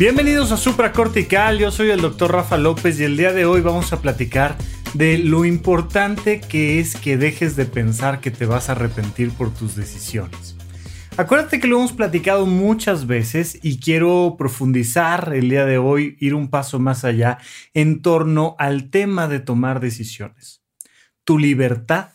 Bienvenidos a Supracortical, yo soy el doctor Rafa López y el día de hoy vamos a platicar de lo importante que es que dejes de pensar que te vas a arrepentir por tus decisiones. Acuérdate que lo hemos platicado muchas veces y quiero profundizar el día de hoy, ir un paso más allá en torno al tema de tomar decisiones. Tu libertad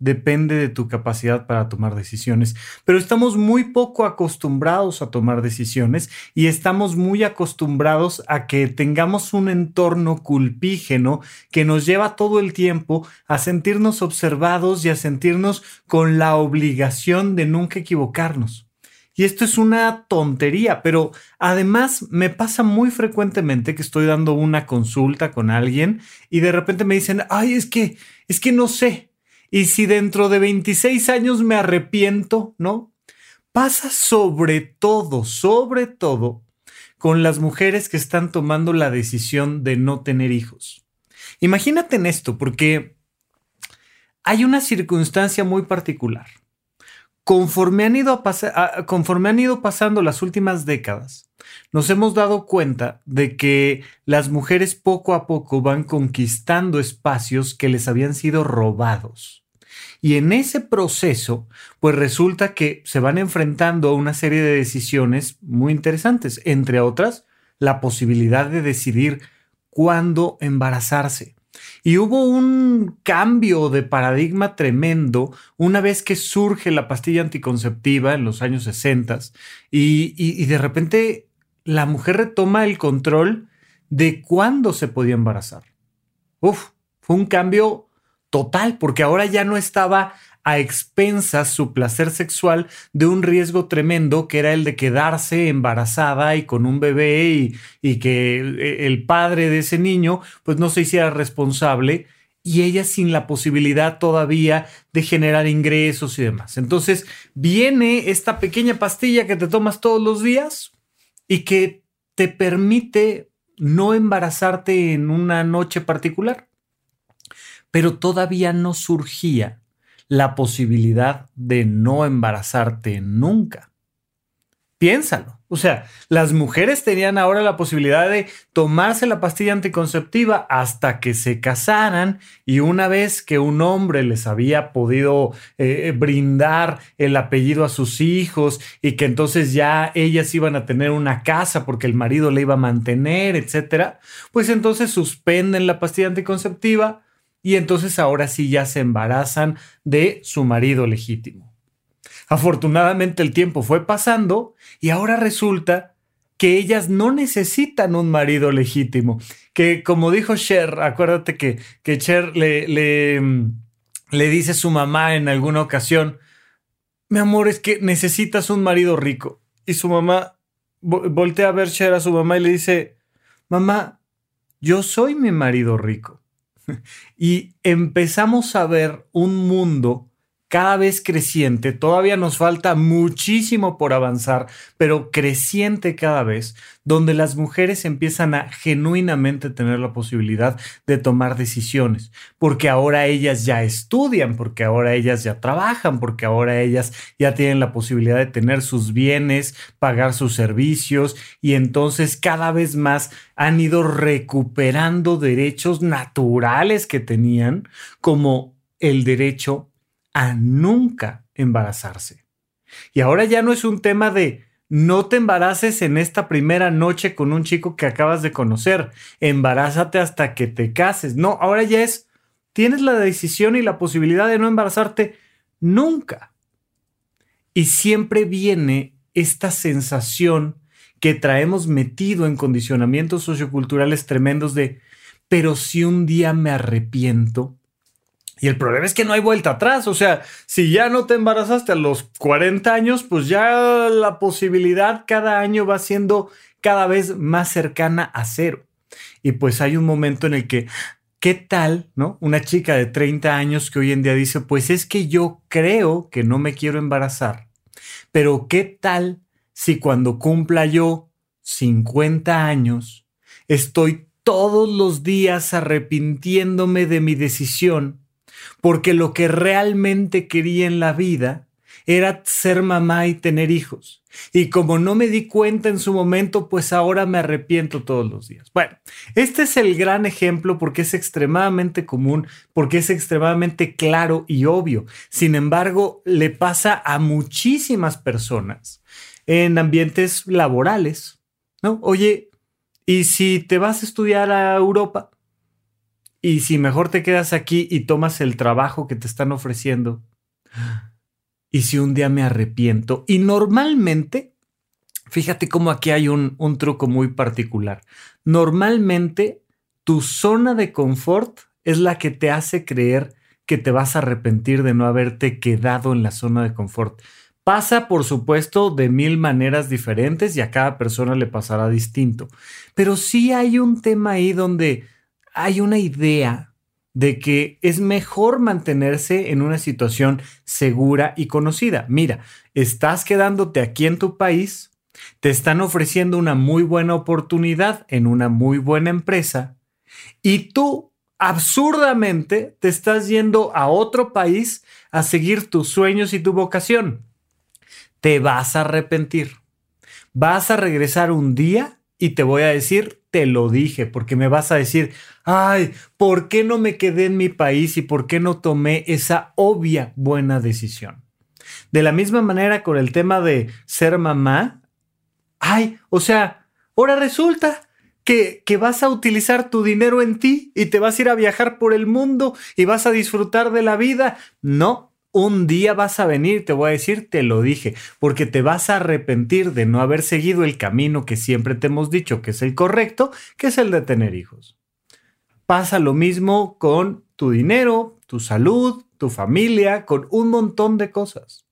depende de tu capacidad para tomar decisiones, pero estamos muy poco acostumbrados a tomar decisiones y estamos muy acostumbrados a que tengamos un entorno culpígeno que nos lleva todo el tiempo a sentirnos observados y a sentirnos con la obligación de nunca equivocarnos. Y esto es una tontería, pero además me pasa muy frecuentemente que estoy dando una consulta con alguien y de repente me dicen, ay, es que, es que no sé, y si dentro de 26 años me arrepiento, ¿no? Pasa sobre todo, sobre todo con las mujeres que están tomando la decisión de no tener hijos. Imagínate en esto, porque hay una circunstancia muy particular. Conforme han, ido conforme han ido pasando las últimas décadas, nos hemos dado cuenta de que las mujeres poco a poco van conquistando espacios que les habían sido robados. Y en ese proceso, pues resulta que se van enfrentando a una serie de decisiones muy interesantes, entre otras, la posibilidad de decidir cuándo embarazarse. Y hubo un cambio de paradigma tremendo una vez que surge la pastilla anticonceptiva en los años 60 y, y de repente la mujer retoma el control de cuándo se podía embarazar. Uf, fue un cambio total, porque ahora ya no estaba a expensas su placer sexual de un riesgo tremendo que era el de quedarse embarazada y con un bebé y, que el padre de ese niño pues no se hiciera responsable y ella sin la posibilidad todavía de generar ingresos y demás. Entonces viene esta pequeña pastilla que te tomas todos los días y que te permite no embarazarte en una noche particular pero todavía no surgía la posibilidad de no embarazarte nunca. Piénsalo. O sea, las mujeres tenían ahora la posibilidad de tomarse la pastilla anticonceptiva hasta que se casaran y una vez que un hombre les había podido eh, brindar el apellido a sus hijos y que entonces ya ellas iban a tener una casa porque el marido le iba a mantener, etcétera, pues entonces suspenden la pastilla anticonceptiva, y entonces ahora sí ya se embarazan de su marido legítimo. Afortunadamente el tiempo fue pasando y ahora resulta que ellas no necesitan un marido legítimo, que como dijo Cher, acuérdate que, Cher le, le, mm, le dice a su mamá en alguna ocasión, mi amor, es que necesitas un marido rico. Y su mamá voltea a ver Cher a su mamá y le dice, mamá, yo soy mi marido rico. y empezamos a ver un mundo cada vez creciente, todavía nos falta muchísimo por avanzar, pero creciente cada vez, donde las mujeres empiezan a genuinamente tener la posibilidad de tomar decisiones, porque ahora ellas ya estudian, porque ahora ellas ya trabajan, porque ahora ellas ya tienen la posibilidad de tener sus bienes, pagar sus servicios y entonces cada vez más han ido recuperando derechos naturales que tenían, como el derecho a nunca embarazarse. Y ahora ya no es un tema de no te embaraces en esta primera noche con un chico que acabas de conocer, embarázate hasta que te cases. No, ahora ya es, tienes la decisión y la posibilidad de no embarazarte nunca. Y siempre viene esta sensación que traemos metido en condicionamientos socioculturales tremendos de, pero si un día me arrepiento, Y el problema es que no hay vuelta atrás. O sea, si ya no te embarazaste a los 40 años, pues ya la posibilidad cada año va siendo cada vez más cercana a cero. Y pues hay un momento en el que, ¿qué tal, no? Una chica de 30 años que hoy en día dice, pues es que yo creo que no me quiero embarazar. Pero ¿qué tal si cuando cumpla yo 50 años estoy todos los días arrepintiéndome de mi decisión? Porque lo que realmente quería en la vida era ser mamá y tener hijos. Y como no me di cuenta en su momento, pues ahora me arrepiento todos los días. Bueno, este es el gran ejemplo porque es extremadamente común, porque es extremadamente claro y obvio. Sin embargo, le pasa a muchísimas personas en ambientes laborales, ¿no? Oye, ¿y si te vas a estudiar a Europa? ¿Y si mejor te quedas aquí y tomas el trabajo que te están ofreciendo? y si un día me arrepiento. Y normalmente, fíjate cómo aquí hay un, un truco muy particular. Normalmente tu zona de confort es la que te hace creer que te vas a arrepentir de no haberte quedado en la zona de confort. Pasa, por supuesto, de mil maneras diferentes y a cada persona le pasará distinto. Pero sí hay un tema ahí donde hay una idea de que es mejor mantenerse en una situación segura y conocida. Mira, estás quedándote aquí en tu país, te están ofreciendo una muy buena oportunidad en una muy buena empresa y tú absurdamente te estás yendo a otro país a seguir tus sueños y tu vocación. Te vas a arrepentir. Vas a regresar un día y te voy a decir, te lo dije, porque me vas a decir, ay, ¿por qué no me quedé en mi país y por qué no tomé esa obvia buena decisión? De la misma manera con el tema de ser mamá, ay, o sea, ahora resulta que, que, vas a utilizar tu dinero en ti y te vas a ir a viajar por el mundo y vas a disfrutar de la vida. No, un día vas a venir, te voy a decir, te lo dije, porque te vas a arrepentir de no haber seguido el camino que siempre te hemos dicho que es el correcto, que es el de tener hijos. Pasa lo mismo con tu dinero, tu salud, tu familia, con un montón de cosas.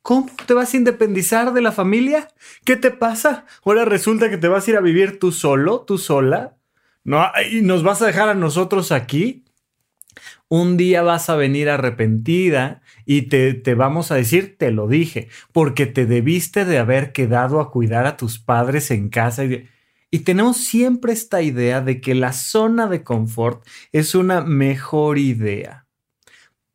¿Cómo te vas a independizar de la familia? ¿Qué te pasa? Ahora resulta que te vas a ir a vivir tú solo, tú sola. ¿No? ¿Y nos vas a dejar a nosotros aquí? Un día vas a venir arrepentida y te, te, vamos a decir, te lo dije, porque te debiste de haber quedado a cuidar a tus padres en casa. Y, y tenemos siempre esta idea de que la zona de confort es una mejor idea.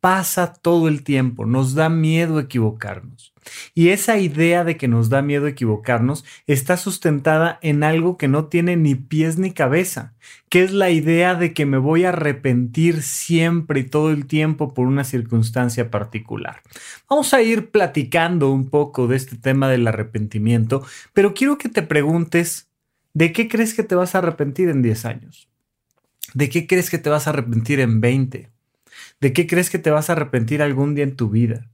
Pasa todo el tiempo, nos da miedo equivocarnos. Y esa idea de que nos da miedo equivocarnos está sustentada en algo que no tiene ni pies ni cabeza, que es la idea de que me voy a arrepentir siempre y todo el tiempo por una circunstancia particular. Vamos a ir platicando un poco de este tema del arrepentimiento, pero quiero que te preguntes, ¿de qué crees que te vas a arrepentir en 10 años? ¿De qué crees que te vas a arrepentir en 20? ¿De qué crees que te vas a arrepentir algún día en tu vida?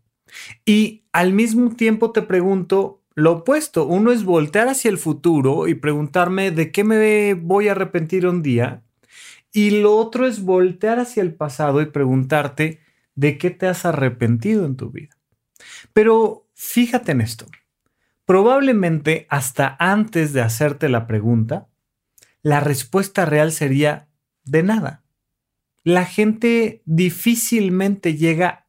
Y al mismo tiempo te pregunto lo opuesto. Uno es voltear hacia el futuro y preguntarme de qué me voy a arrepentir un día. Y lo otro es voltear hacia el pasado y preguntarte de qué te has arrepentido en tu vida. Pero fíjate en esto. Probablemente hasta antes de hacerte la pregunta, la respuesta real sería de nada. La gente difícilmente llega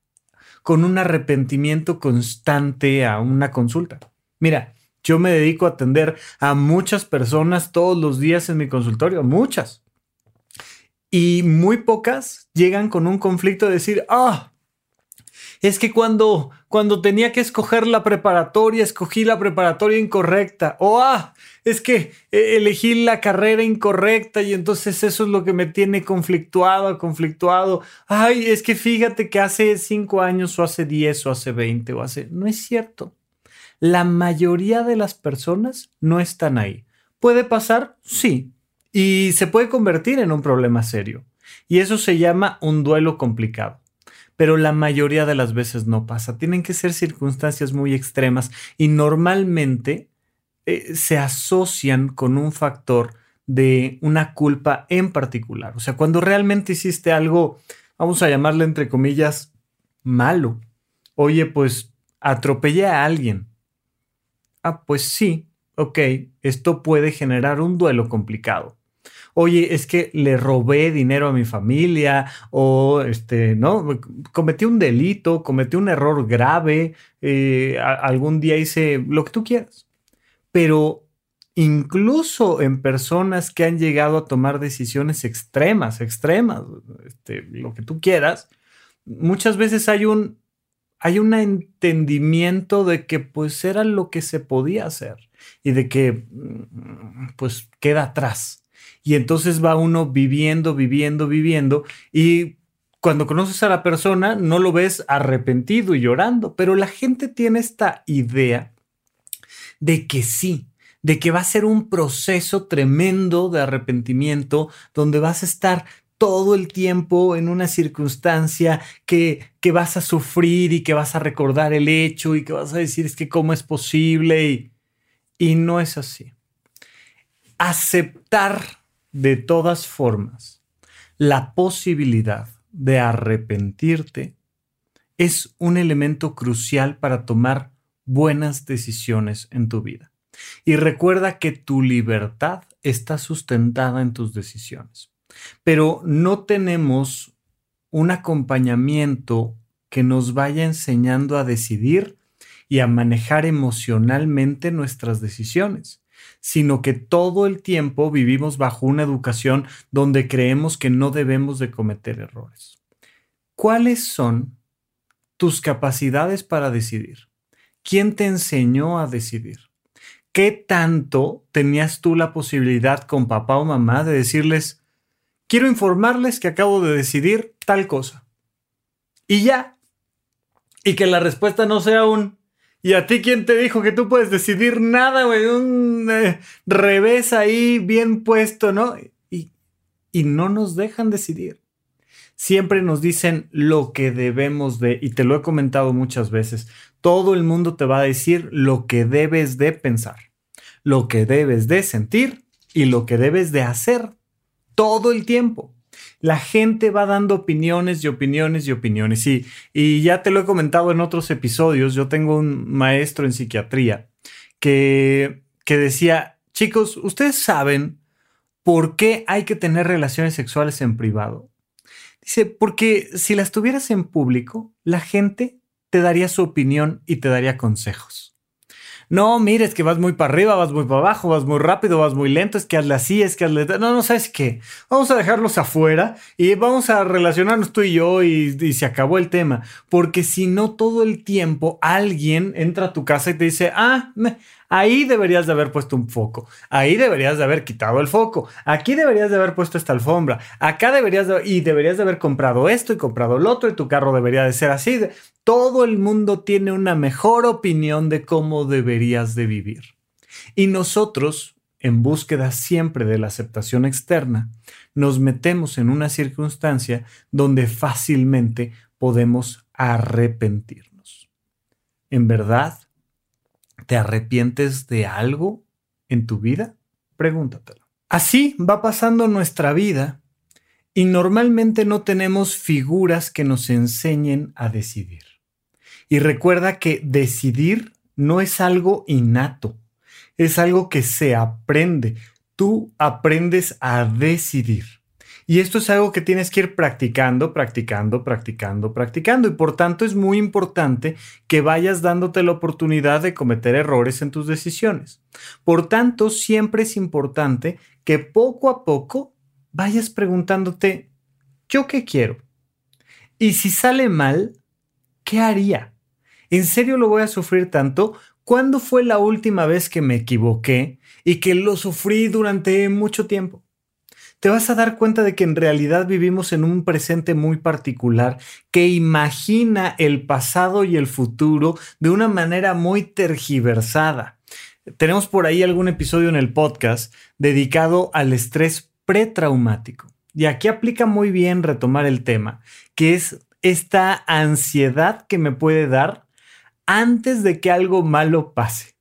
con un arrepentimiento constante a una consulta. Mira, yo me dedico a atender a muchas personas todos los días en mi consultorio, muchas. Y muy pocas llegan con un conflicto de decir, ah, es que cuando, cuando tenía que escoger la preparatoria, escogí la preparatoria incorrecta. O, ah, es que eh, elegí la carrera incorrecta y entonces eso es lo que me tiene conflictuado, conflictuado. Ay, es que fíjate que hace cinco años o hace diez o hace veinte o hace... No es cierto. La mayoría de las personas no están ahí. ¿Puede pasar? Sí. Y se puede convertir en un problema serio. Y eso se llama un duelo complicado pero la mayoría de las veces no pasa. Tienen que ser circunstancias muy extremas y normalmente eh, se asocian con un factor de una culpa en particular. O sea, cuando realmente hiciste algo vamos a llamarle entre comillas, malo. Oye, pues atropellé a alguien. Ah, pues sí, ok, esto puede generar un duelo complicado. Oye, es que le robé dinero a mi familia o este, ¿no? Cometí un delito, cometí un error grave, eh, algún día hice lo que tú quieras. Pero incluso en personas que han llegado a tomar decisiones extremas, extremas, este, lo que tú quieras, muchas veces hay un, hay un entendimiento de que pues era lo que se podía hacer y de que mm, pues queda atrás. Y entonces va uno viviendo, viviendo, viviendo y cuando conoces a la persona no lo ves arrepentido y llorando, pero la gente tiene esta idea de que sí, de que va a ser un proceso tremendo de arrepentimiento donde vas a estar todo el tiempo en una circunstancia que, que, vas a sufrir y que vas a recordar el hecho y que vas a decir es que cómo es posible y, y no es así. Aceptar de todas formas la posibilidad de arrepentirte es un elemento crucial para tomar buenas decisiones en tu vida. Y recuerda que tu libertad está sustentada en tus decisiones. Pero no tenemos un acompañamiento que nos vaya enseñando a decidir y a manejar emocionalmente nuestras decisiones, sino que todo el tiempo vivimos bajo una educación donde creemos que no debemos de cometer errores. ¿Cuáles son tus capacidades para decidir? ¿Quién te enseñó a decidir? ¿Qué tanto tenías tú la posibilidad con papá o mamá de decirles, quiero informarles que acabo de decidir tal cosa? Y ya. Y que la respuesta no sea un, ¿Y a ti quién te dijo que tú puedes decidir nada, güey? Un eh, revés ahí bien puesto, ¿no? Y, y no nos dejan decidir. Siempre nos dicen lo que debemos de, y te lo he comentado muchas veces, todo el mundo te va a decir lo que debes de pensar, lo que debes de sentir y lo que debes de hacer todo el tiempo la gente va dando opiniones y opiniones y opiniones. Y, y ya te lo he comentado en otros episodios, yo tengo un maestro en psiquiatría que, que decía, chicos, ustedes saben por qué hay que tener relaciones sexuales en privado. Dice, porque si las tuvieras en público, la gente te daría su opinión y te daría consejos no, mire, es que vas muy para arriba, vas muy para abajo, vas muy rápido, vas muy lento, es que hazle así, es que hazle... No, no, ¿sabes qué? Vamos a dejarlos afuera y vamos a relacionarnos tú y yo y, y se acabó el tema. Porque si no, todo el tiempo alguien entra a tu casa y te dice, ah, me, Ahí deberías de haber puesto un foco. Ahí deberías de haber quitado el foco. Aquí deberías de haber puesto esta alfombra. Acá deberías de, y deberías de haber comprado esto y comprado lo otro y tu carro debería de ser así. Todo el mundo tiene una mejor opinión de cómo deberías de vivir. Y nosotros, en búsqueda siempre de la aceptación externa, nos metemos en una circunstancia donde fácilmente podemos arrepentirnos. En verdad, ¿Te arrepientes de algo en tu vida? Pregúntatelo. Así va pasando nuestra vida y normalmente no tenemos figuras que nos enseñen a decidir. Y recuerda que decidir no es algo innato, es algo que se aprende. Tú aprendes a decidir. Y esto es algo que tienes que ir practicando, practicando, practicando, practicando. Y por tanto es muy importante que vayas dándote la oportunidad de cometer errores en tus decisiones. Por tanto, siempre es importante que poco a poco vayas preguntándote, ¿yo qué quiero? Y si sale mal, ¿qué haría? ¿En serio lo voy a sufrir tanto? ¿Cuándo fue la última vez que me equivoqué y que lo sufrí durante mucho tiempo? Te vas a dar cuenta de que en realidad vivimos en un presente muy particular que imagina el pasado y el futuro de una manera muy tergiversada. Tenemos por ahí algún episodio en el podcast dedicado al estrés pretraumático. Y aquí aplica muy bien retomar el tema, que es esta ansiedad que me puede dar antes de que algo malo pase.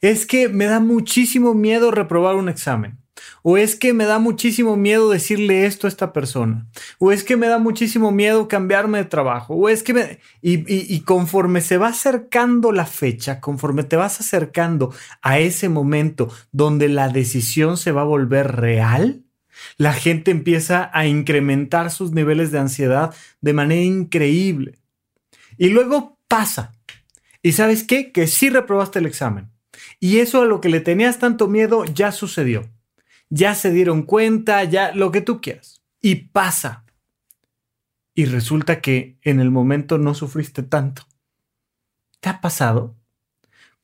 Es que me da muchísimo miedo reprobar un examen O es que me da muchísimo miedo decirle esto a esta persona. O es que me da muchísimo miedo cambiarme de trabajo. O es que me... Y, conforme se va acercando la fecha, conforme te vas acercando a ese momento donde la decisión se va a volver real, la gente empieza a incrementar sus niveles de ansiedad de manera increíble. Y luego pasa. ¿Y sabes qué? Que sí reprobaste el examen. Y eso a lo que le tenías tanto miedo ya sucedió ya se dieron cuenta, ya lo que tú quieras. Y pasa. Y resulta que en el momento no sufriste tanto. ¿Te ha pasado?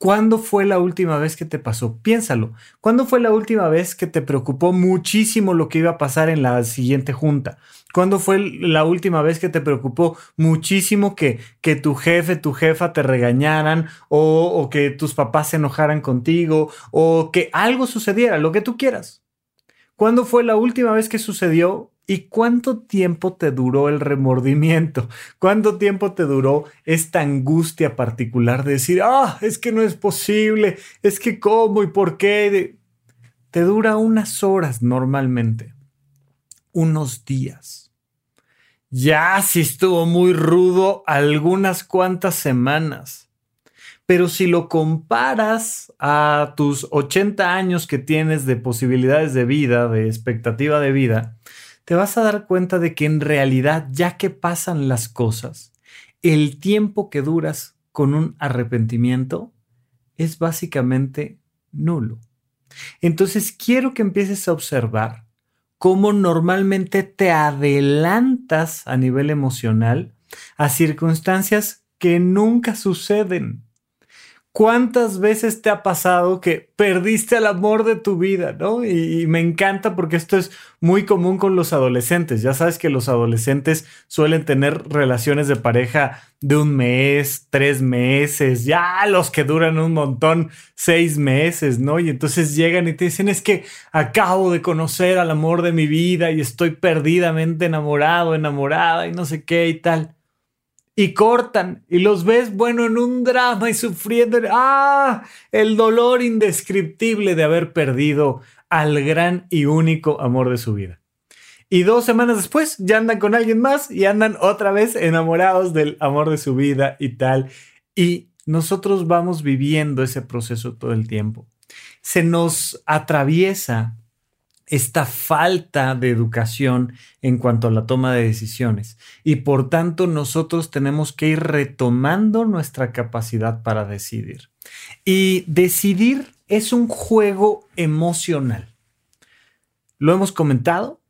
¿Cuándo fue la última vez que te pasó? Piénsalo. ¿Cuándo fue la última vez que te preocupó muchísimo lo que iba a pasar en la siguiente junta? ¿Cuándo fue la última vez que te preocupó muchísimo que, que tu jefe, tu jefa te regañaran o, o que tus papás se enojaran contigo o que algo sucediera, lo que tú quieras? ¿Cuándo fue la última vez que sucedió ¿Y cuánto tiempo te duró el remordimiento? ¿Cuánto tiempo te duró esta angustia particular de decir, ah, es que no es posible, es que cómo y por qué? Te dura unas horas normalmente, unos días. Ya si estuvo muy rudo, algunas cuantas semanas. Pero si lo comparas a tus 80 años que tienes de posibilidades de vida, de expectativa de vida, te vas a dar cuenta de que en realidad, ya que pasan las cosas, el tiempo que duras con un arrepentimiento es básicamente nulo. Entonces quiero que empieces a observar cómo normalmente te adelantas a nivel emocional a circunstancias que nunca suceden. ¿Cuántas veces te ha pasado que perdiste el amor de tu vida, no? Y, me encanta porque esto es muy común con los adolescentes. Ya sabes que los adolescentes suelen tener relaciones de pareja de un mes, tres meses, ya los que duran un montón, seis meses, ¿no? Y entonces llegan y te dicen, es que acabo de conocer al amor de mi vida y estoy perdidamente enamorado, enamorada y no sé qué y tal y cortan y los ves, bueno, en un drama y sufriendo, ah, el dolor indescriptible de haber perdido al gran y único amor de su vida. Y dos semanas después ya andan con alguien más y andan otra vez enamorados del amor de su vida y tal. Y nosotros vamos viviendo ese proceso todo el tiempo. Se nos atraviesa esta falta de educación en cuanto a la toma de decisiones. Y por tanto nosotros tenemos que ir retomando nuestra capacidad para decidir. Y decidir es un juego emocional. Lo hemos comentado.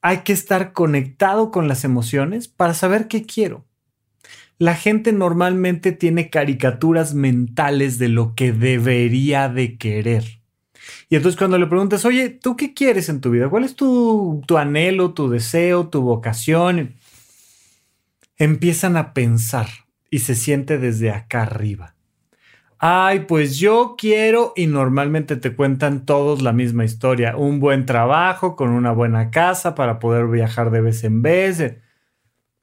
Hay que estar conectado con las emociones para saber qué quiero. La gente normalmente tiene caricaturas mentales de lo que debería de querer y entonces cuando le preguntas, oye, ¿tú qué quieres en tu vida? ¿Cuál es tu, tu anhelo, tu deseo, tu vocación? Empiezan a pensar y se siente desde acá arriba. Ay, pues yo quiero y normalmente te cuentan todos la misma historia. Un buen trabajo con una buena casa para poder viajar de vez en vez.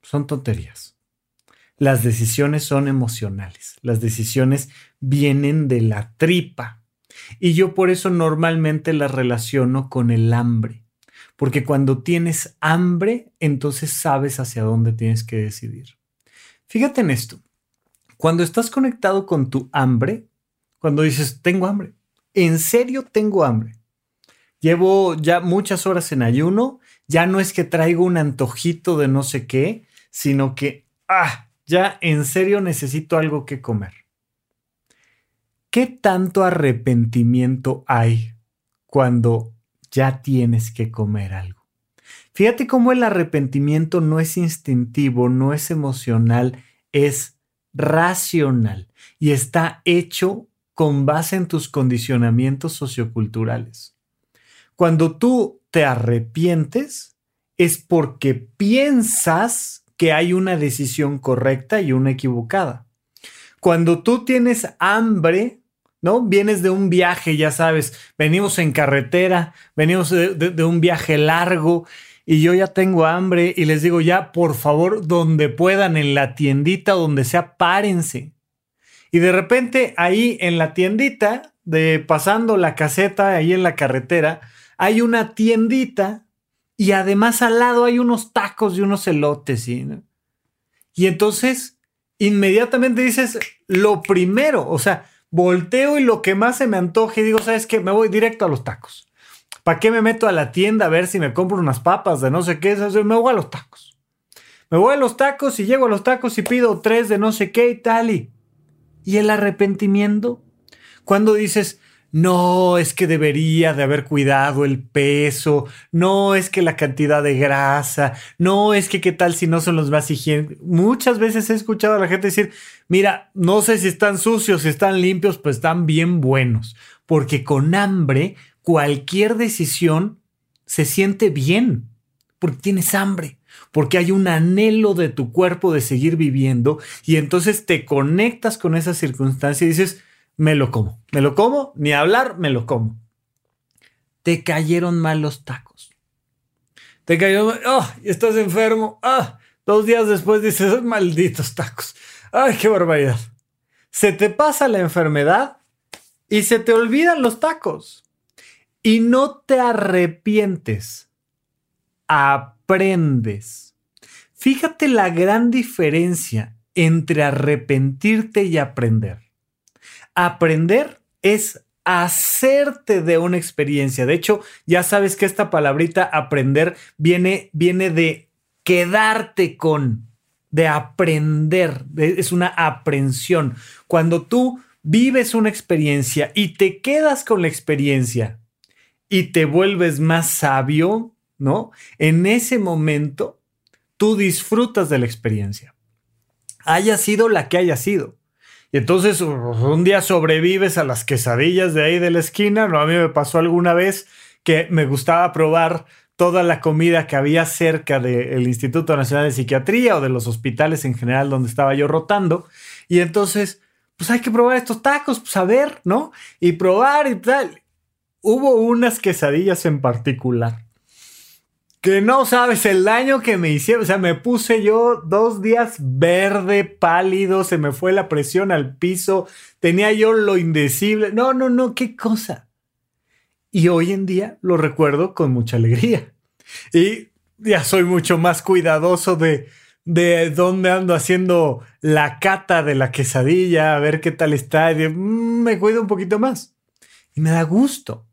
Son tonterías. Las decisiones son emocionales. Las decisiones vienen de la tripa. Y yo por eso normalmente la relaciono con el hambre, porque cuando tienes hambre, entonces sabes hacia dónde tienes que decidir. Fíjate en esto, cuando estás conectado con tu hambre, cuando dices, tengo hambre, en serio tengo hambre, llevo ya muchas horas en ayuno, ya no es que traigo un antojito de no sé qué, sino que, ah, ya en serio necesito algo que comer. ¿Qué tanto arrepentimiento hay cuando ya tienes que comer algo? Fíjate cómo el arrepentimiento no es instintivo, no es emocional, es racional y está hecho con base en tus condicionamientos socioculturales. Cuando tú te arrepientes es porque piensas que hay una decisión correcta y una equivocada. Cuando tú tienes hambre, ¿no? Vienes de un viaje, ya sabes, venimos en carretera, venimos de, un viaje largo y yo ya tengo hambre y les digo ya, por favor, donde puedan, en la tiendita, donde sea, párense. Y de repente ahí en la tiendita, de pasando la caseta, ahí en la carretera, hay una tiendita y además al lado hay unos tacos y unos elotes. Y entonces inmediatamente dices lo primero, o sea, volteo y lo que más se me antoje, digo, ¿sabes qué? Me voy directo a los tacos. ¿Para qué me meto a la tienda a ver si me compro unas papas de no sé qué? Me voy a los tacos. Me voy a los tacos y llego a los tacos y pido tres de no sé qué y tal. Y, y el arrepentimiento, cuando dices, no, es que debería de haber cuidado el peso, no es que la cantidad de grasa, no es que qué tal si no son los más higiénicos. Muchas veces he escuchado a la gente decir, mira, no sé si están sucios, si están limpios, pues están bien buenos, porque con hambre cualquier decisión se siente bien, porque tienes hambre porque hay un anhelo de tu cuerpo de seguir viviendo y entonces te conectas con esa circunstancia y dices, me lo como, me lo como, ni hablar, me lo como. Te cayeron mal los tacos. Te cayeron, oh, estás enfermo, ah, dos días después dices, malditos tacos. Ay, qué barbaridad. Se te pasa la enfermedad y se te olvidan los tacos. Y no te arrepientes. Aprendes. Fíjate la gran diferencia entre arrepentirte y aprender. Aprender es hacerte de una experiencia. De hecho, ya sabes que esta palabrita aprender viene, viene de quedarte con, de aprender, es una aprensión. Cuando tú vives una experiencia y te quedas con la experiencia y te vuelves más sabio, ¿no? En ese momento, tú disfrutas de la experiencia. Haya sido la que haya sido. Y entonces un día sobrevives a las quesadillas de ahí de la esquina. No, a mí me pasó alguna vez que me gustaba probar toda la comida que había cerca del Instituto Nacional de Psiquiatría o de los hospitales en general donde estaba yo rotando. Y entonces, pues hay que probar estos tacos, pues a ver, ¿no? Y probar y tal. Hubo unas quesadillas en particular que no sabes el daño que me hicieron. O sea, me puse yo dos días verde, pálido, se me fue la presión al piso, tenía yo lo indecible. No, no, no, qué cosa. Y hoy en día lo recuerdo con mucha alegría. Y ya soy mucho más cuidadoso de, de dónde ando haciendo la cata de la quesadilla, a ver qué tal está. Y mm, me cuido un poquito más. Y me da gusto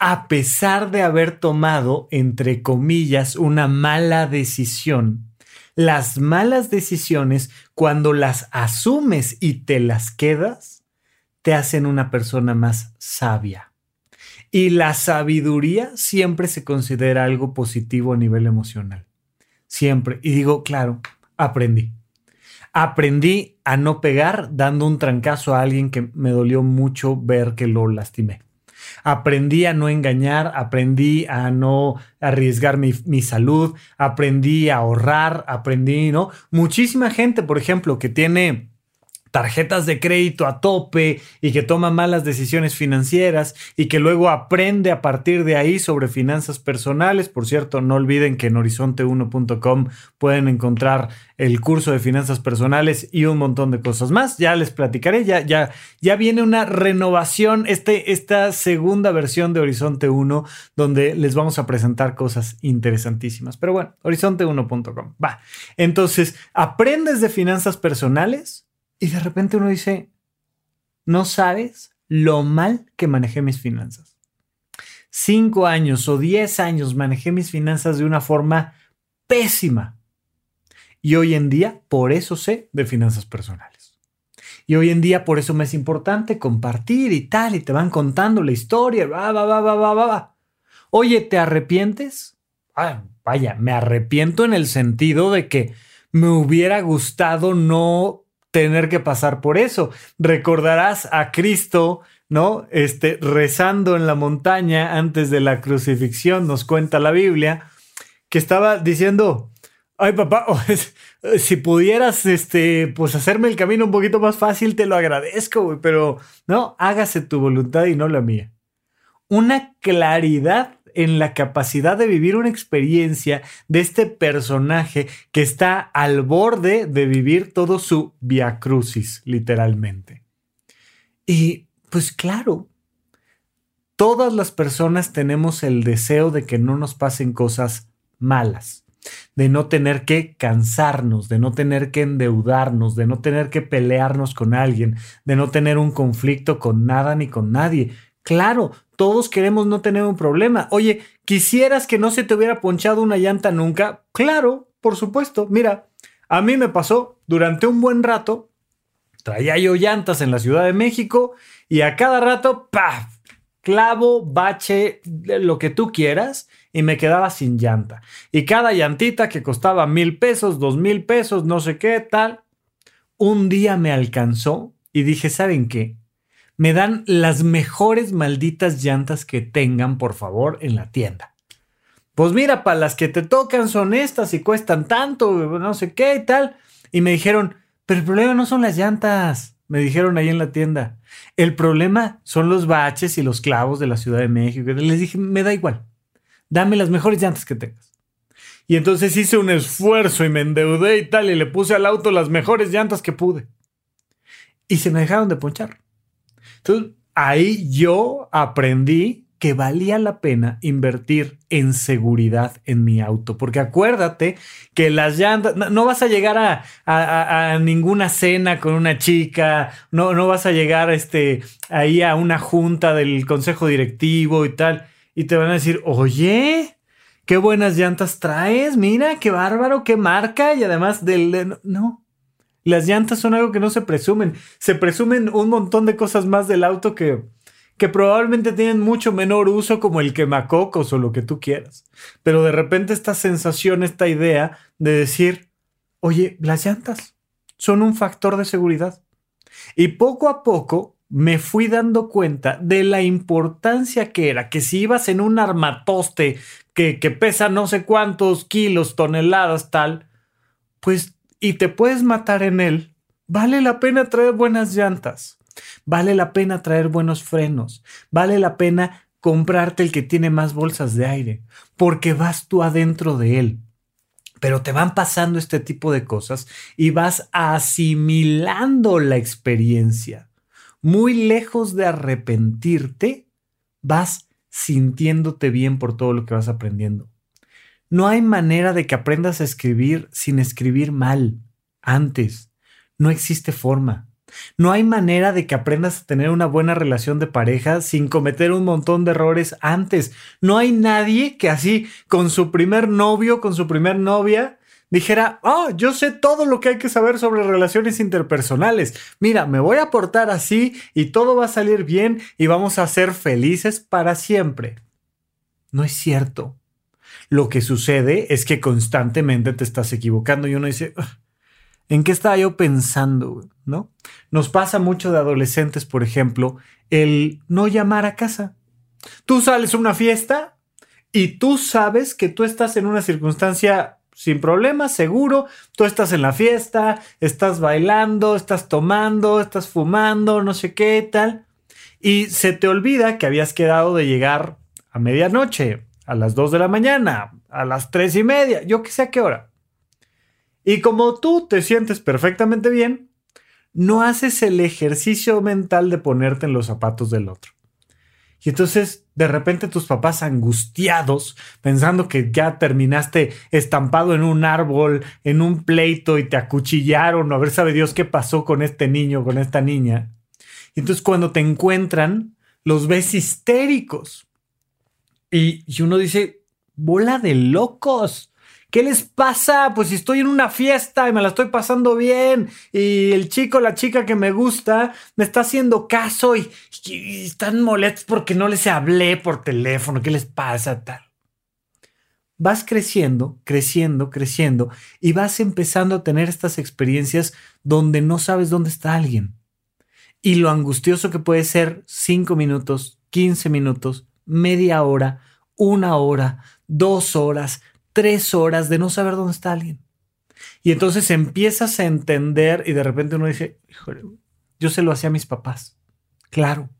a pesar de haber tomado, entre comillas, una mala decisión. Las malas decisiones, cuando las asumes y te las quedas, te hacen una persona más sabia. Y la sabiduría siempre se considera algo positivo a nivel emocional. Siempre. Y digo, claro, aprendí. Aprendí a no pegar dando un trancazo a alguien que me dolió mucho ver que lo lastimé aprendí a no engañar, aprendí a no arriesgar mi, mi, salud, aprendí a ahorrar, aprendí, ¿no? Muchísima gente, por ejemplo, que tiene tarjetas de crédito a tope y que toma malas decisiones financieras y que luego aprende a partir de ahí sobre finanzas personales. Por cierto, no olviden que en horizonte1.com pueden encontrar el curso de finanzas personales y un montón de cosas más. Ya les platicaré, ya, ya, ya viene una renovación, este, esta segunda versión de Horizonte 1, donde les vamos a presentar cosas interesantísimas. Pero bueno, horizonte1.com. Va. Entonces, aprendes de finanzas personales y de repente uno dice, no sabes lo mal que manejé mis finanzas. Cinco años o diez años manejé mis finanzas de una forma pésima. Y hoy en día, por eso sé de finanzas personales. Y hoy en día, por eso me es importante compartir y tal, y te van contando la historia, va, va, va, va, va, va. Oye, ¿te arrepientes? Ah, vaya, me arrepiento en el sentido de que me hubiera gustado no tener que pasar por eso. Recordarás a Cristo, ¿no? Este, rezando en la montaña antes de la crucifixión, nos cuenta la Biblia, que estaba diciendo, ay papá, si pudieras, este, pues hacerme el camino un poquito más fácil, te lo agradezco, pero no, hágase tu voluntad y no la mía. Una claridad en la capacidad de vivir una experiencia de este personaje que está al borde de vivir todo su via crucis, literalmente. Y pues claro, Todas las personas tenemos el deseo de que no nos pasen cosas malas, de no tener que cansarnos, de no tener que endeudarnos, de no tener que pelearnos con alguien, de no tener un conflicto con nada ni con nadie. Claro, todos queremos no tener un problema. Oye, ¿quisieras que no se te hubiera ponchado una llanta nunca? Claro, por supuesto. Mira, a mí me pasó durante un buen rato, traía yo llantas en la Ciudad de México y a cada rato, ¡paf! clavo, bache, lo que tú quieras, y me quedaba sin llanta. Y cada llantita que costaba mil pesos, dos mil pesos, no sé qué, tal, un día me alcanzó y dije, ¿saben qué? Me dan las mejores malditas llantas que tengan, por favor, en la tienda. Pues mira, para las que te tocan son estas y cuestan tanto, no sé qué y tal. Y me dijeron, pero el problema no son las llantas me dijeron ahí en la tienda. El problema son los baches y los clavos de la Ciudad de México. Les dije, me da igual. Dame las mejores llantas que tengas. Y entonces hice un esfuerzo y me endeudé y tal, y le puse al auto las mejores llantas que pude. Y se me dejaron de ponchar. Entonces, ahí yo aprendí que valía la pena invertir en seguridad en mi auto. Porque acuérdate que las llantas, no, vas a llegar a, ninguna cena con una chica, no, no vas a llegar este, ahí a una junta del consejo directivo y tal, y te van a decir, oye, qué buenas llantas traes, mira, qué bárbaro, qué marca, y además del... No, las llantas son algo que no se presumen, se presumen un montón de cosas más del auto que que probablemente tienen mucho menor uso como el quemacocos o lo que tú quieras. Pero de repente esta sensación, esta idea de decir, oye, las llantas son un factor de seguridad. Y poco a poco me fui dando cuenta de la importancia que era que si ibas en un armatoste que, que pesa no sé cuántos kilos, toneladas, tal, pues y te puedes matar en él, vale la pena traer buenas llantas. Vale la pena traer buenos frenos. Vale la pena comprarte el que tiene más bolsas de aire, porque vas tú adentro de él. Pero te van pasando este tipo de cosas y vas asimilando la experiencia. Muy lejos de arrepentirte, vas sintiéndote bien por todo lo que vas aprendiendo. No hay manera de que aprendas a escribir sin escribir mal antes. No existe forma. No hay manera de que aprendas a tener una buena relación de pareja sin cometer un montón de errores antes. No hay nadie que así con su primer novio, con su primer novia, dijera, oh, yo sé todo lo que hay que saber sobre relaciones interpersonales. Mira, me voy a portar así y todo va a salir bien y vamos a ser felices para siempre. No es cierto. Lo que sucede es que constantemente te estás equivocando y uno dice, ¿En qué estaba yo pensando? ¿No? Nos pasa mucho de adolescentes, por ejemplo, el no llamar a casa. Tú sales a una fiesta y tú sabes que tú estás en una circunstancia sin problema, seguro. Tú estás en la fiesta, estás bailando, estás tomando, estás fumando, no sé qué tal. Y se te olvida que habías quedado de llegar a medianoche, a las 2 de la mañana, a las tres y media, yo que sé a qué hora. Y como tú te sientes perfectamente bien, no haces el ejercicio mental de ponerte en los zapatos del otro. Y entonces de repente tus papás angustiados, pensando que ya terminaste estampado en un árbol, en un pleito y te acuchillaron, o a ver sabe Dios qué pasó con este niño, con esta niña. Y entonces cuando te encuentran, los ves histéricos. Y, uno dice, bola de locos. ¿Qué les pasa? Pues si estoy en una fiesta y me la estoy pasando bien y el chico, la chica que me gusta, me está haciendo caso y, están molestos porque no les hablé por teléfono. ¿Qué les pasa? Tal. Vas creciendo, creciendo, creciendo y vas empezando a tener estas experiencias donde no sabes dónde está alguien. Y lo angustioso que puede ser 5 minutos, 15 minutos, media hora, una hora, dos horas, tres horas de no saber dónde está alguien. Y entonces empiezas a entender y de repente uno dice, híjole, yo se lo hacía a mis papás. Claro.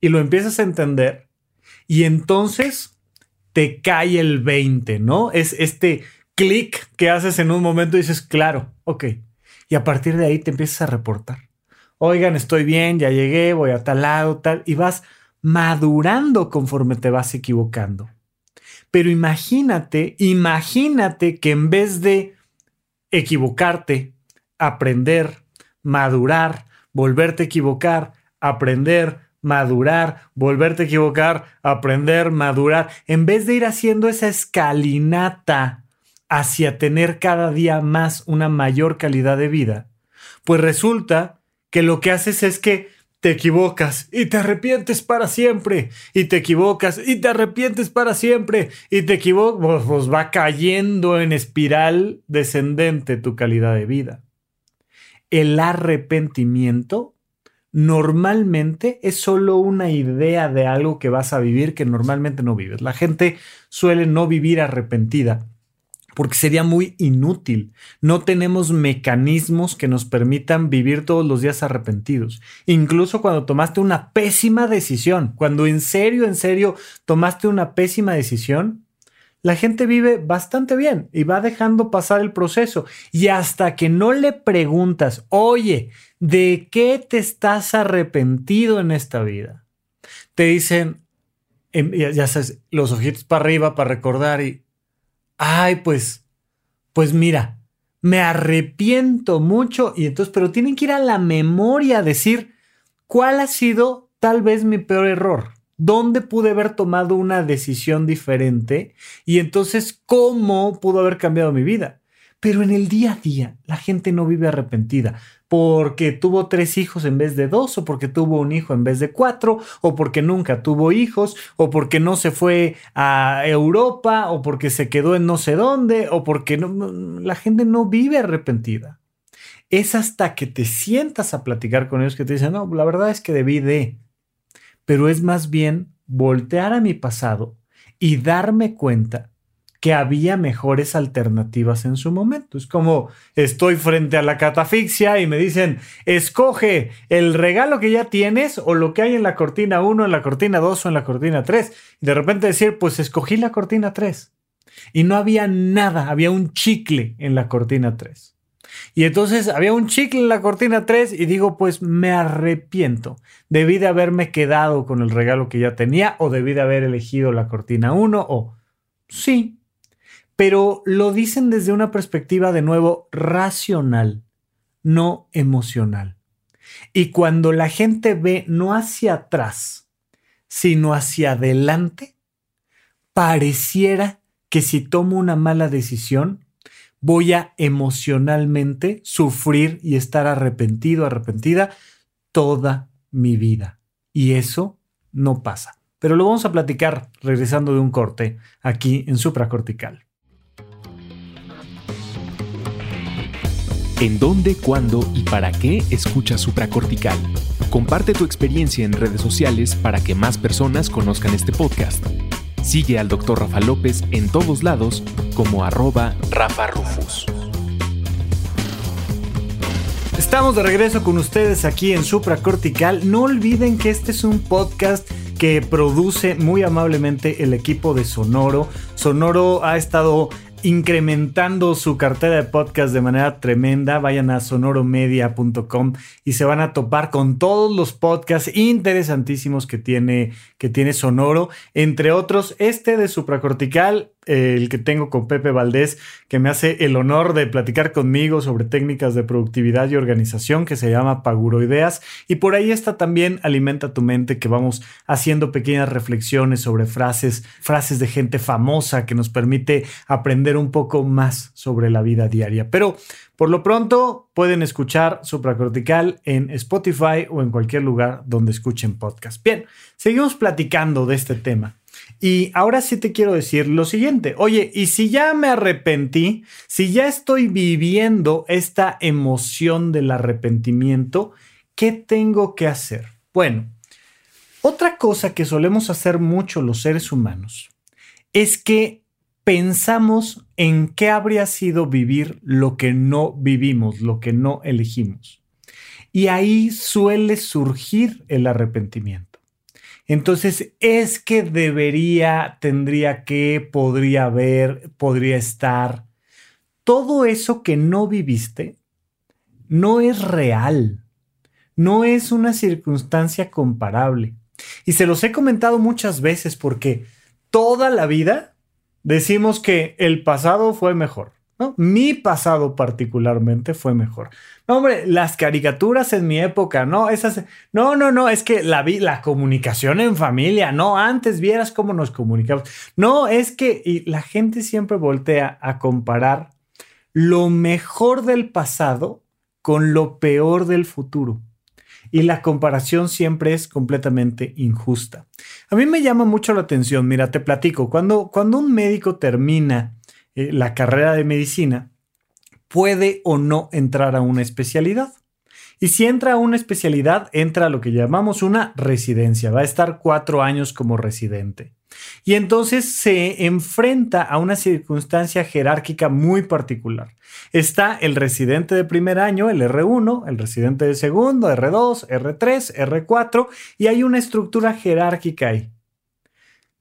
Y lo empiezas a entender y entonces te cae el 20, ¿no? Es este clic que haces en un momento y dices, claro, ok. Y a partir de ahí te empiezas a reportar. Oigan, estoy bien, ya llegué, voy a tal lado, tal. Y vas madurando conforme te vas equivocando. Pero imagínate, imagínate que en vez de equivocarte, aprender, madurar, volverte a equivocar, aprender, madurar, volverte a equivocar, aprender, madurar, en vez de ir haciendo esa escalinata hacia tener cada día más una mayor calidad de vida, pues resulta que lo que haces es que te equivocas y te arrepientes para siempre, y te equivocas y te arrepientes para siempre, y te equivocas, pues, va cayendo en espiral descendente tu calidad de vida. El arrepentimiento normalmente es solo una idea de algo que vas a vivir que normalmente no vives. La gente suele no vivir arrepentida porque sería muy inútil. No tenemos mecanismos que nos permitan vivir todos los días arrepentidos. Incluso cuando tomaste una pésima decisión, cuando en serio, en serio tomaste una pésima decisión, la gente vive bastante bien y va dejando pasar el proceso. Y hasta que no le preguntas, oye, ¿de qué te estás arrepentido en esta vida? Te dicen, em, ya sabes, los ojitos para arriba para recordar y ay, pues, pues mira, me arrepiento mucho y entonces, pero tienen que ir a la memoria a decir cuál ha sido tal vez mi peor error, dónde pude haber tomado una decisión diferente y entonces cómo pudo haber cambiado mi vida. Pero en el día a día la gente no vive arrepentida porque tuvo tres hijos en vez de dos, o porque tuvo un hijo en vez de cuatro, o porque nunca tuvo hijos, o porque no se fue a Europa, o porque se quedó en no sé dónde, o porque la gente no vive arrepentida. Es hasta que te sientas a platicar con ellos que te dicen, no, la verdad es que debí de, pero es más bien voltear a mi pasado y darme cuenta que había mejores alternativas en su momento. Es como estoy frente a la catafixia y me dicen, escoge el regalo que ya tienes o lo que hay en la cortina 1, en la cortina 2 o en la cortina 3. Y de repente decir, pues escogí la cortina 3. Y no había nada, había un chicle en la cortina 3. Y entonces había un chicle en la cortina 3 y digo, pues me arrepiento. Debí de haberme quedado con el regalo que ya tenía o debí de haber elegido la cortina 1 o sí, pero lo dicen desde una perspectiva de nuevo racional, no emocional. Y cuando la gente ve no hacia atrás, sino hacia adelante, pareciera que si tomo una mala decisión, voy a emocionalmente sufrir y estar arrepentido, arrepentida toda mi vida. Y eso no pasa. Pero lo vamos a platicar regresando de un corte aquí en supracortical. ¿En dónde, cuándo y para qué escuchas supracortical? Comparte tu experiencia en redes sociales para que más personas conozcan este podcast. Sigue al Dr. Rafa López en todos lados como arroba Rafa Rufus. Estamos de regreso con ustedes aquí en Supracortical. No olviden que este es un podcast que produce muy amablemente el equipo de Sonoro. Sonoro ha estado incrementando su cartera de podcast de manera tremenda. Vayan a sonoromedia.com y se van a topar con todos los podcasts interesantísimos que tiene, que tiene Sonoro, entre otros este de supracortical el que tengo con Pepe Valdés, que me hace el honor de platicar conmigo sobre técnicas de productividad y organización, que se llama Paguroideas. Y por ahí está también Alimenta tu mente, que vamos haciendo pequeñas reflexiones sobre frases, frases de gente famosa que nos permite aprender un poco más sobre la vida diaria. Pero por lo pronto pueden escuchar Supracortical en Spotify o en cualquier lugar donde escuchen podcast. Bien, seguimos platicando de este tema. Y ahora sí te quiero decir lo siguiente, oye, y si ya me arrepentí, si ya estoy viviendo esta emoción del arrepentimiento, ¿qué tengo que hacer? Bueno, otra cosa que solemos hacer mucho los seres humanos es que pensamos en qué habría sido vivir lo que no vivimos, lo que no elegimos. Y ahí suele surgir el arrepentimiento. Entonces, es que debería, tendría que, podría haber, podría estar. Todo eso que no viviste no es real, no es una circunstancia comparable. Y se los he comentado muchas veces porque toda la vida decimos que el pasado fue mejor. Mi pasado particularmente fue mejor. No, hombre, las caricaturas en mi época, no, esas, no, no, no, es que la, la comunicación en familia, no, antes vieras cómo nos comunicamos. No, es que y la gente siempre voltea a comparar lo mejor del pasado con lo peor del futuro. Y la comparación siempre es completamente injusta. A mí me llama mucho la atención, mira, te platico, cuando, cuando un médico termina eh, la carrera de medicina, puede o no entrar a una especialidad. Y si entra a una especialidad, entra a lo que llamamos una residencia. Va a estar cuatro años como residente. Y entonces se enfrenta a una circunstancia jerárquica muy particular. Está el residente de primer año, el R1, el residente de segundo, R2, R3, R4, y hay una estructura jerárquica ahí.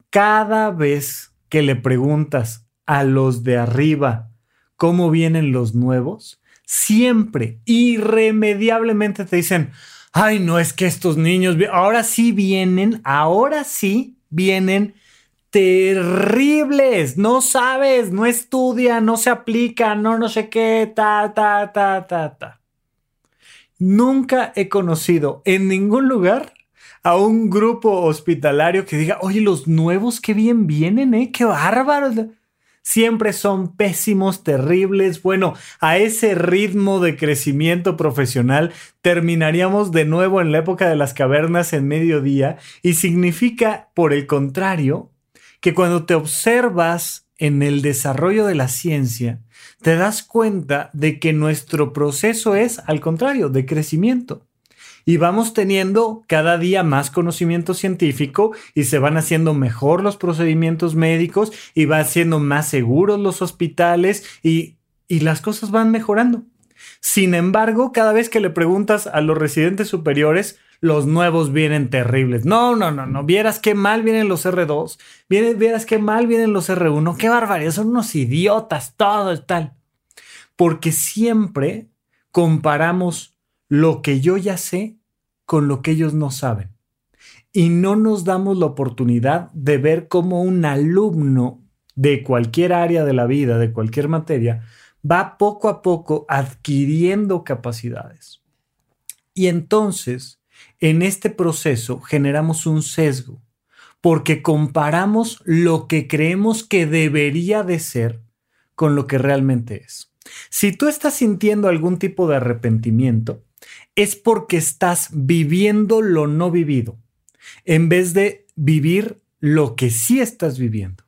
Cada vez que le preguntas a los de arriba. Cómo vienen los nuevos, siempre, irremediablemente te dicen, ay, no es que estos niños, ahora sí vienen, ahora sí vienen terribles, no sabes, no estudia, no se aplica, no no sé qué, ta, ta, ta, ta, ta. Nunca he conocido en ningún lugar a un grupo hospitalario que diga, oye, los nuevos, qué bien vienen, ¿eh? Qué bárbaros siempre son pésimos, terribles. Bueno, a ese ritmo de crecimiento profesional terminaríamos de nuevo en la época de las cavernas en mediodía y significa, por el contrario, que cuando te observas en el desarrollo de la ciencia, te das cuenta de que nuestro proceso es, al contrario, de crecimiento y vamos teniendo cada día más conocimiento científico y se van haciendo mejor los procedimientos médicos y van siendo más seguros los hospitales y, y las cosas van mejorando. Sin embargo, cada vez que le preguntas a los residentes superiores, los nuevos vienen terribles. No, no, no, no. Vieras qué mal vienen los R2. Vieras qué mal vienen los R1. Qué barbaridad. Son unos idiotas, todo tal. Porque siempre comparamos lo que yo ya sé con lo que ellos no saben. Y no nos damos la oportunidad de ver cómo un alumno de cualquier área de la vida, de cualquier materia, va poco a poco adquiriendo capacidades. Y entonces, en este proceso generamos un sesgo, porque comparamos lo que creemos que debería de ser con lo que realmente es. Si tú estás sintiendo algún tipo de arrepentimiento, es porque estás viviendo lo no vivido, en vez de vivir lo que sí estás viviendo.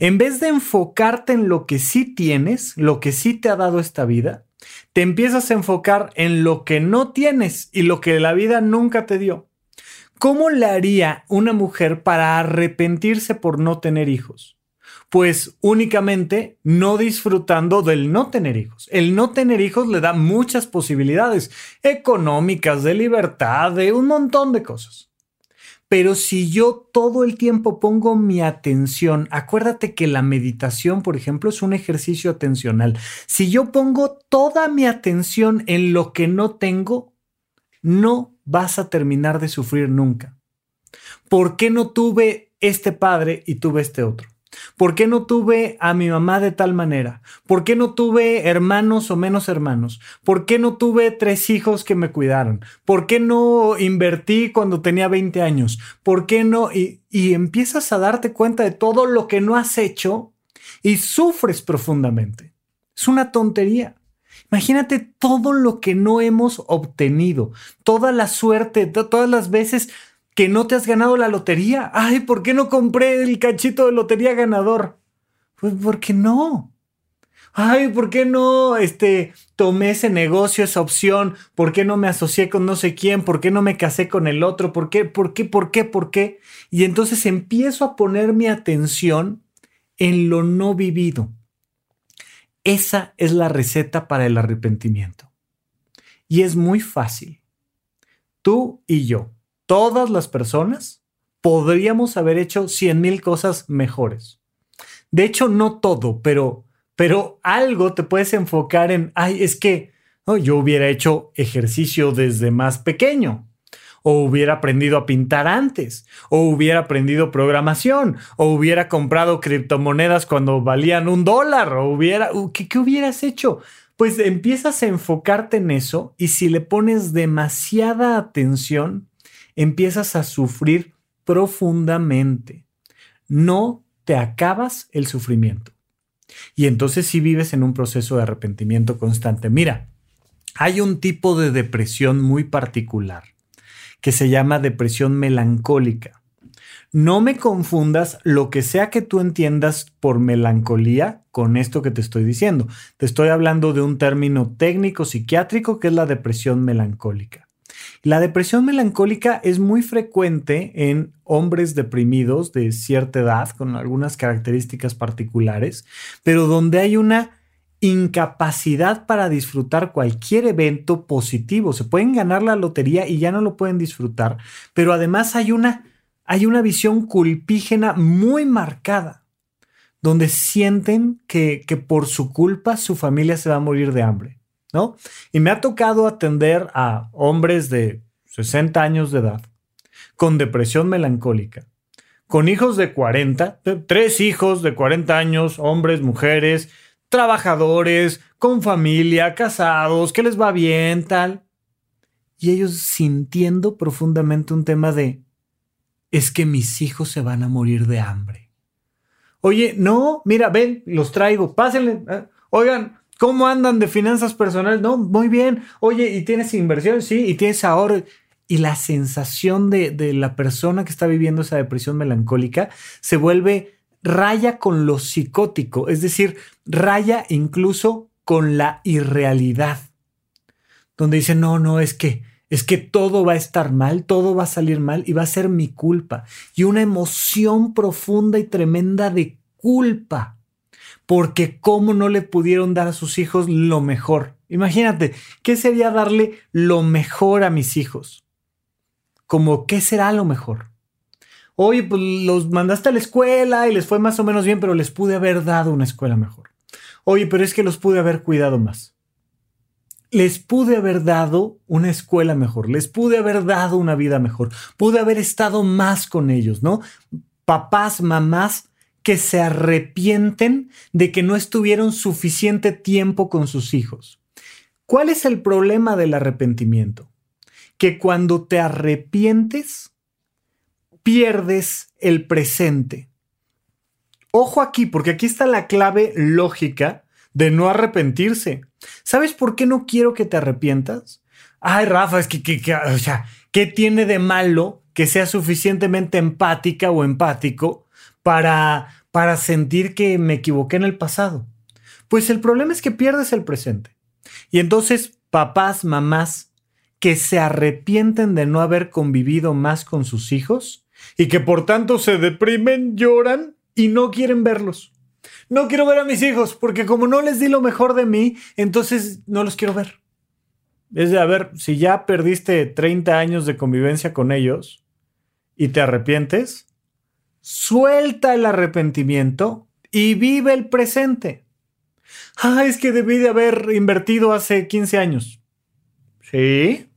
En vez de enfocarte en lo que sí tienes, lo que sí te ha dado esta vida, te empiezas a enfocar en lo que no tienes y lo que la vida nunca te dio. ¿Cómo le haría una mujer para arrepentirse por no tener hijos? Pues únicamente no disfrutando del no tener hijos. El no tener hijos le da muchas posibilidades económicas, de libertad, de un montón de cosas. Pero si yo todo el tiempo pongo mi atención, acuérdate que la meditación, por ejemplo, es un ejercicio atencional. Si yo pongo toda mi atención en lo que no tengo, no vas a terminar de sufrir nunca. ¿Por qué no tuve este padre y tuve este otro? ¿Por qué no tuve a mi mamá de tal manera? ¿Por qué no tuve hermanos o menos hermanos? ¿Por qué no tuve tres hijos que me cuidaron? ¿Por qué no invertí cuando tenía 20 años? ¿Por qué no? Y, y empiezas a darte cuenta de todo lo que no has hecho y sufres profundamente. Es una tontería. Imagínate todo lo que no hemos obtenido, toda la suerte, todas las veces que no te has ganado la lotería. Ay, ¿por qué no compré el cachito de lotería ganador? Pues porque no. Ay, ¿por qué no este, tomé ese negocio, esa opción? ¿Por qué no me asocié con no sé quién? ¿Por qué no me casé con el otro? ¿Por qué? ¿Por qué? ¿Por qué? ¿Por qué? Y entonces empiezo a poner mi atención en lo no vivido. Esa es la receta para el arrepentimiento. Y es muy fácil. Tú y yo todas las personas podríamos haber hecho cien mil cosas mejores. De hecho, no todo, pero, pero algo te puedes enfocar en, ay, es que yo hubiera hecho ejercicio desde más pequeño. o hubiera aprendido a pintar antes, o hubiera aprendido programación, o hubiera comprado criptomonedas cuando valían un dólar, o hubiera, ¿qué, qué hubieras hecho? Pues empiezas a enfocarte en eso y si le pones demasiada atención, empiezas a sufrir profundamente. No te acabas el sufrimiento. Y entonces si vives en un proceso de arrepentimiento constante. Mira, hay un tipo de depresión muy particular que se llama depresión melancólica. No me confundas lo que sea que tú entiendas por melancolía con esto que te estoy diciendo. Te estoy hablando de un término técnico psiquiátrico que es la depresión melancólica. La depresión melancólica es muy frecuente en hombres deprimidos de cierta edad, con algunas características particulares, pero donde hay una incapacidad para disfrutar cualquier evento positivo. Se pueden ganar la lotería y ya no lo pueden disfrutar, pero además hay una, hay una visión culpígena muy marcada, donde sienten que, que por su culpa su familia se va a morir de hambre. ¿No? Y me ha tocado atender a hombres de 60 años de edad con depresión melancólica, con hijos de 40, tres hijos de 40 años, hombres, mujeres, trabajadores, con familia, casados, que les va bien, tal. Y ellos sintiendo profundamente un tema de, es que mis hijos se van a morir de hambre. Oye, no, mira, ven, los traigo, pásenle. ¿eh? Oigan, ¿Cómo andan de finanzas personales? No, muy bien. Oye, ¿y tienes inversión? Sí, y tienes ahorro. Y la sensación de, de la persona que está viviendo esa depresión melancólica se vuelve raya con lo psicótico, es decir, raya incluso con la irrealidad. Donde dice, no, no, es que, es que todo va a estar mal, todo va a salir mal y va a ser mi culpa. Y una emoción profunda y tremenda de culpa porque cómo no le pudieron dar a sus hijos lo mejor. Imagínate, ¿qué sería darle lo mejor a mis hijos? Como, ¿qué será lo mejor? Oye, pues los mandaste a la escuela y les fue más o menos bien, pero les pude haber dado una escuela mejor. Oye, pero es que los pude haber cuidado más. Les pude haber dado una escuela mejor, les pude haber dado una vida mejor, pude haber estado más con ellos, ¿no? Papás, mamás que se arrepienten de que no estuvieron suficiente tiempo con sus hijos. ¿Cuál es el problema del arrepentimiento? Que cuando te arrepientes, pierdes el presente. Ojo aquí, porque aquí está la clave lógica de no arrepentirse. ¿Sabes por qué no quiero que te arrepientas? Ay, Rafa, es que, o sea, ¿qué tiene de malo que sea suficientemente empática o empático para, para sentir que me equivoqué en el pasado? Pues el problema es que pierdes el presente. Y entonces, papás, mamás, que se arrepienten de no haber convivido más con sus hijos y que por tanto se deprimen, lloran y no quieren verlos. No quiero ver a mis hijos porque como no les di lo mejor de mí, entonces no los quiero ver. Es de, a ver, si ya perdiste 30 años de convivencia con ellos y te arrepientes, suelta el arrepentimiento y vive el presente. Ah, es que debí de haber invertido hace 15 años. Sí.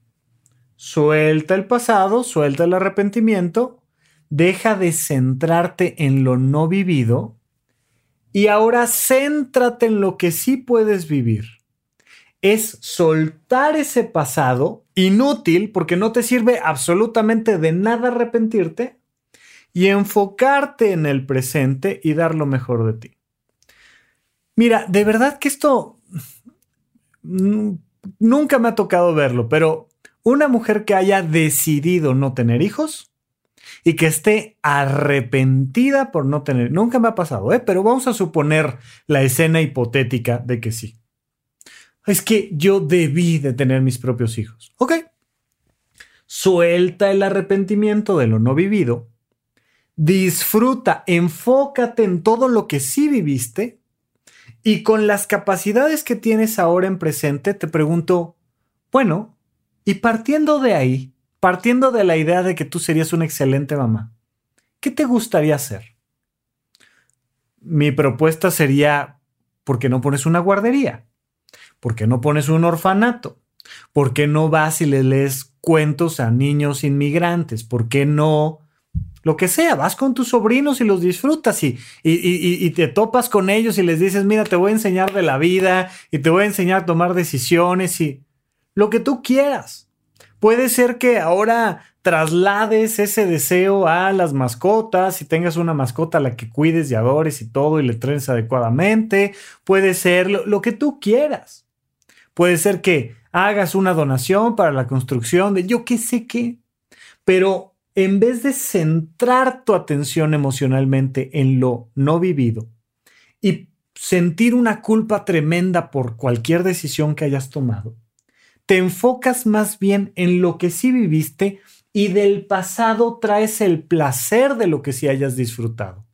Suelta el pasado, suelta el arrepentimiento, deja de centrarte en lo no vivido y ahora céntrate en lo que sí puedes vivir. Es soltar ese pasado inútil porque no te sirve absolutamente de nada arrepentirte y enfocarte en el presente y dar lo mejor de ti. Mira, de verdad que esto nunca me ha tocado verlo, pero una mujer que haya decidido no tener hijos y que esté arrepentida por no tener, nunca me ha pasado, ¿eh? pero vamos a suponer la escena hipotética de que sí. Es que yo debí de tener mis propios hijos. Ok. Suelta el arrepentimiento de lo no vivido disfruta, enfócate en todo lo que sí viviste y con las capacidades que tienes ahora en presente, te pregunto, bueno, y partiendo de ahí, partiendo de la idea de que tú serías una excelente mamá, ¿qué te gustaría hacer? Mi propuesta sería, ¿por qué no pones una guardería? ¿Por qué no pones un orfanato? ¿Por qué no vas y le lees cuentos a niños inmigrantes? ¿Por qué no? Lo que sea, vas con tus sobrinos y los disfrutas y, y, te topas con ellos y les dices, mira, te voy a enseñar de la vida y te voy a enseñar a tomar decisiones y lo que tú quieras. Puede ser que ahora traslades ese deseo a las mascotas y tengas una mascota a la que cuides y adores y todo y le trenes adecuadamente. Puede ser lo que tú quieras. Puede ser que hagas una donación para la construcción de yo qué sé qué. Pero en vez de centrar tu atención emocionalmente en lo no vivido y sentir una culpa tremenda por cualquier decisión que hayas tomado, te enfocas más bien en lo que sí viviste y del pasado traes el placer de lo que sí hayas disfrutado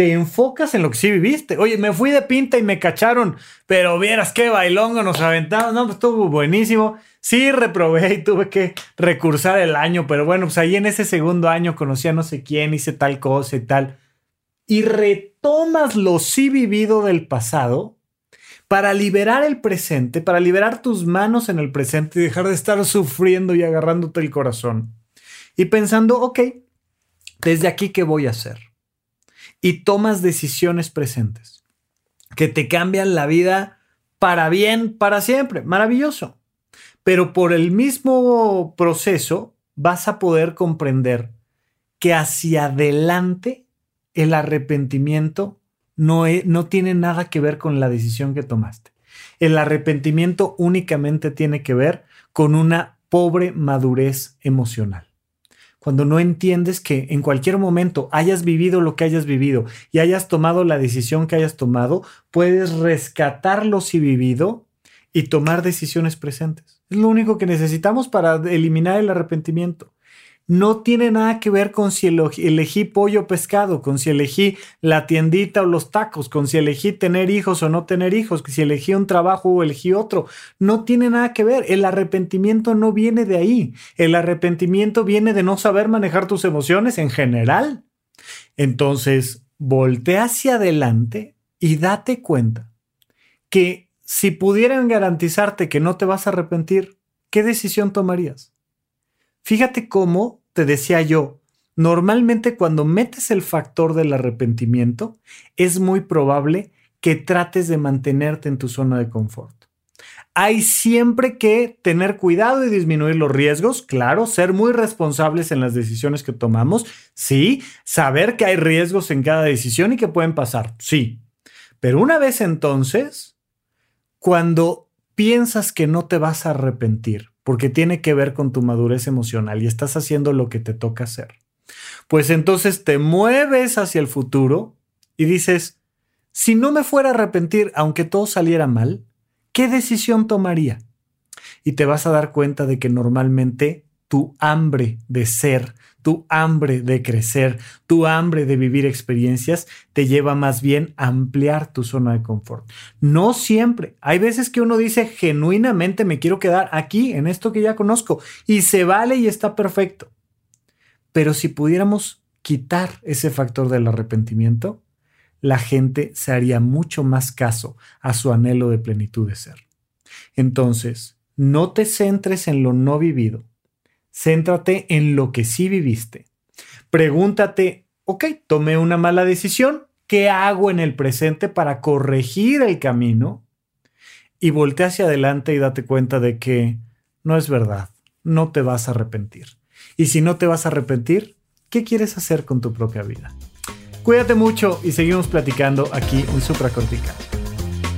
te enfocas en lo que sí viviste. Oye, me fui de pinta y me cacharon, pero vieras qué bailongo nos aventamos. No, pues estuvo buenísimo. Sí, reprobé y tuve que recursar el año, pero bueno, pues ahí en ese segundo año conocí a no sé quién, hice tal cosa y tal. Y retomas lo sí vivido del pasado para liberar el presente, para liberar tus manos en el presente y dejar de estar sufriendo y agarrándote el corazón. Y pensando, ok, desde aquí, ¿qué voy a hacer? Y tomas decisiones presentes que te cambian la vida para bien, para siempre. Maravilloso. Pero por el mismo proceso vas a poder comprender que hacia adelante el arrepentimiento no, no tiene nada que ver con la decisión que tomaste. El arrepentimiento únicamente tiene que ver con una pobre madurez emocional cuando no entiendes que en cualquier momento hayas vivido lo que hayas vivido y hayas tomado la decisión que hayas tomado, puedes rescatar lo si vivido y tomar decisiones presentes. Es lo único que necesitamos para eliminar el arrepentimiento no tiene nada que ver con si elegí pollo o pescado, con si elegí la tiendita o los tacos, con si elegí tener hijos o no tener hijos, si elegí un trabajo o elegí otro. No tiene nada que ver. El arrepentimiento no viene de ahí. El arrepentimiento viene de no saber manejar tus emociones en general. Entonces, voltea hacia adelante y date cuenta que si pudieran garantizarte que no te vas a arrepentir, ¿qué decisión tomarías? Fíjate cómo te decía yo, normalmente cuando metes el factor del arrepentimiento, es muy probable que trates de mantenerte en tu zona de confort. Hay siempre que tener cuidado y disminuir los riesgos, claro, ser muy responsables en las decisiones que tomamos, sí, saber que hay riesgos en cada decisión y que pueden pasar, sí. Pero una vez entonces, cuando piensas que no te vas a arrepentir, porque tiene que ver con tu madurez emocional y estás haciendo lo que te toca hacer. Pues entonces te mueves hacia el futuro y dices, si no me fuera a arrepentir, aunque todo saliera mal, ¿qué decisión tomaría? Y te vas a dar cuenta de que normalmente tu hambre de ser, tu hambre de crecer, tu hambre de vivir experiencias te lleva más bien a ampliar tu zona de confort. No siempre. Hay veces que uno dice genuinamente me quiero quedar aquí en esto que ya conozco y se vale y está perfecto. Pero si pudiéramos quitar ese factor del arrepentimiento, la gente se haría mucho más caso a su anhelo de plenitud de ser. Entonces, no te centres en lo no vivido Céntrate en lo que sí viviste. Pregúntate, ok, tomé una mala decisión, ¿qué hago en el presente para corregir el camino? Y voltea hacia adelante y date cuenta de que no es verdad, no te vas a arrepentir. Y si no te vas a arrepentir, ¿qué quieres hacer con tu propia vida? Cuídate mucho y seguimos platicando aquí en Supracortical.